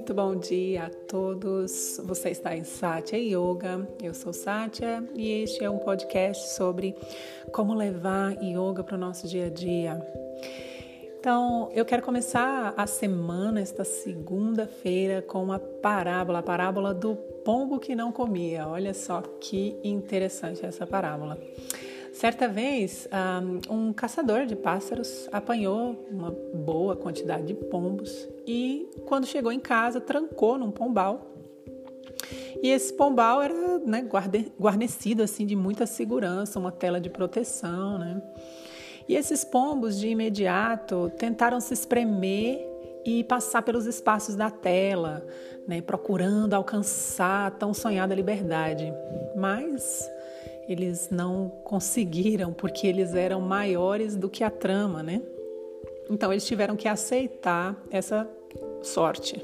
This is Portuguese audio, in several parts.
Muito bom dia a todos. Você está em Satya Yoga. Eu sou Satya e este é um podcast sobre como levar yoga para o nosso dia a dia. Então, eu quero começar a semana, esta segunda-feira, com uma parábola, a parábola do pombo que não comia. Olha só que interessante essa parábola. Certa vez, um caçador de pássaros apanhou uma boa quantidade de pombos e, quando chegou em casa, trancou num pombal. E esse pombal era né, guarnecido assim de muita segurança, uma tela de proteção, né? E esses pombos, de imediato, tentaram se espremer e passar pelos espaços da tela, né, procurando alcançar a tão sonhada liberdade. Mas eles não conseguiram porque eles eram maiores do que a trama, né? Então eles tiveram que aceitar essa sorte.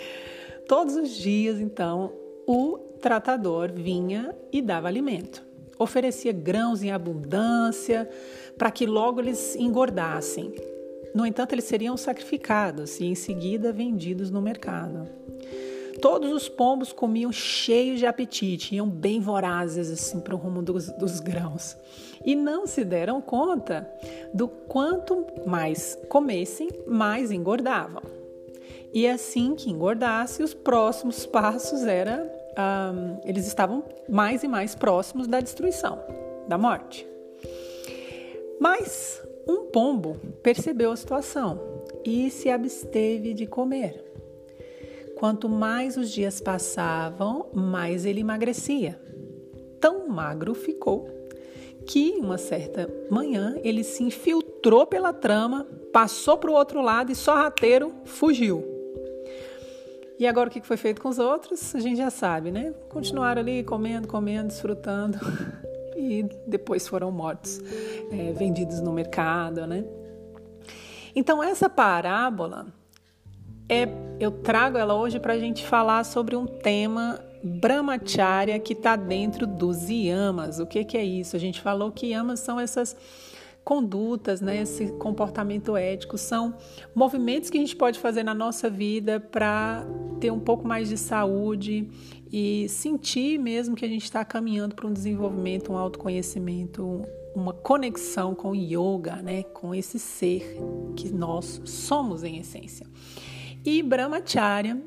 Todos os dias, então, o tratador vinha e dava alimento. Oferecia grãos em abundância para que logo eles engordassem. No entanto, eles seriam sacrificados e em seguida vendidos no mercado. Todos os pombos comiam cheios de apetite, iam bem vorazes assim para o rumo dos, dos grãos. E não se deram conta do quanto mais comessem, mais engordavam. E assim que engordasse, os próximos passos era um, eles estavam mais e mais próximos da destruição, da morte. Mas um pombo percebeu a situação e se absteve de comer. Quanto mais os dias passavam, mais ele emagrecia. Tão magro ficou que, uma certa manhã, ele se infiltrou pela trama, passou para o outro lado e só rateiro fugiu. E agora o que foi feito com os outros? A gente já sabe, né? Continuaram ali comendo, comendo, desfrutando e depois foram mortos, é, vendidos no mercado, né? Então, essa parábola é, eu trago ela hoje para a gente falar sobre um tema brahmacharya que está dentro dos yamas. O que, que é isso? A gente falou que yamas são essas condutas, né, esse comportamento ético, são movimentos que a gente pode fazer na nossa vida para ter um pouco mais de saúde e sentir mesmo que a gente está caminhando para um desenvolvimento, um autoconhecimento, uma conexão com o yoga, né, com esse ser que nós somos em essência. E Brahmacharya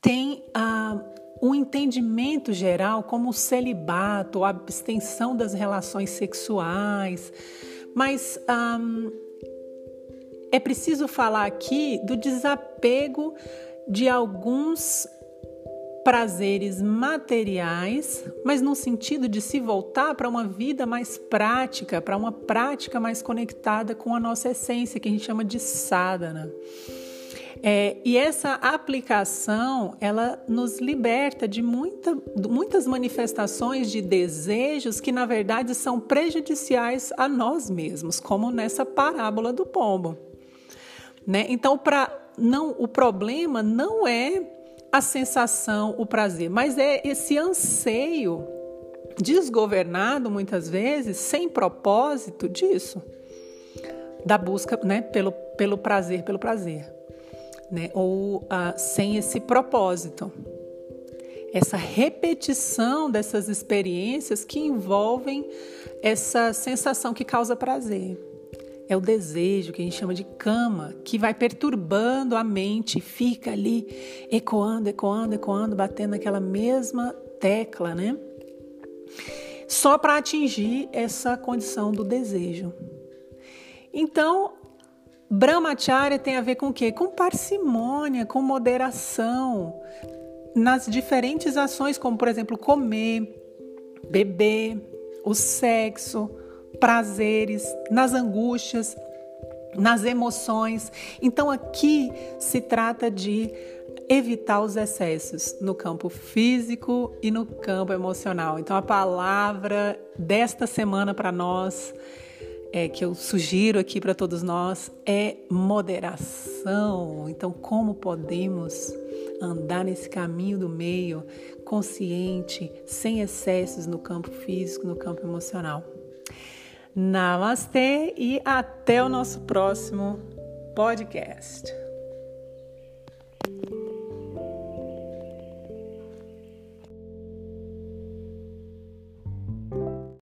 tem ah, um entendimento geral como o celibato, a abstenção das relações sexuais, mas é preciso falar aqui do desapego de alguns prazeres materiais, mas no sentido de se voltar para uma vida mais prática, para uma prática mais conectada com a nossa essência, que a gente chama de sadhana. É, e essa aplicação, ela nos liberta de muita, muitas manifestações de desejos que, na verdade, são prejudiciais a nós mesmos, como nessa parábola do pombo. Né? Então, para não, o problema não é a sensação, o prazer, mas é esse anseio desgovernado, muitas vezes, sem propósito disso, da busca né, pelo, pelo prazer, pelo prazer né? ou ah, sem esse propósito. Essa repetição dessas experiências que envolvem essa sensação que causa prazer. É o desejo que a gente chama de cama, que vai perturbando a mente, fica ali ecoando, ecoando, ecoando, batendo naquela mesma tecla, né? Só para atingir essa condição do desejo. Então, Brahmacharya tem a ver com o quê? Com parcimônia, com moderação nas diferentes ações, como por exemplo comer, beber, o sexo, prazeres, nas angústias, nas emoções. Então aqui se trata de evitar os excessos no campo físico e no campo emocional. Então a palavra desta semana para nós é, que eu sugiro aqui para todos nós é moderação. Então, como podemos andar nesse caminho do meio, consciente, sem excessos no campo físico, no campo emocional? Namastê e até o nosso próximo podcast.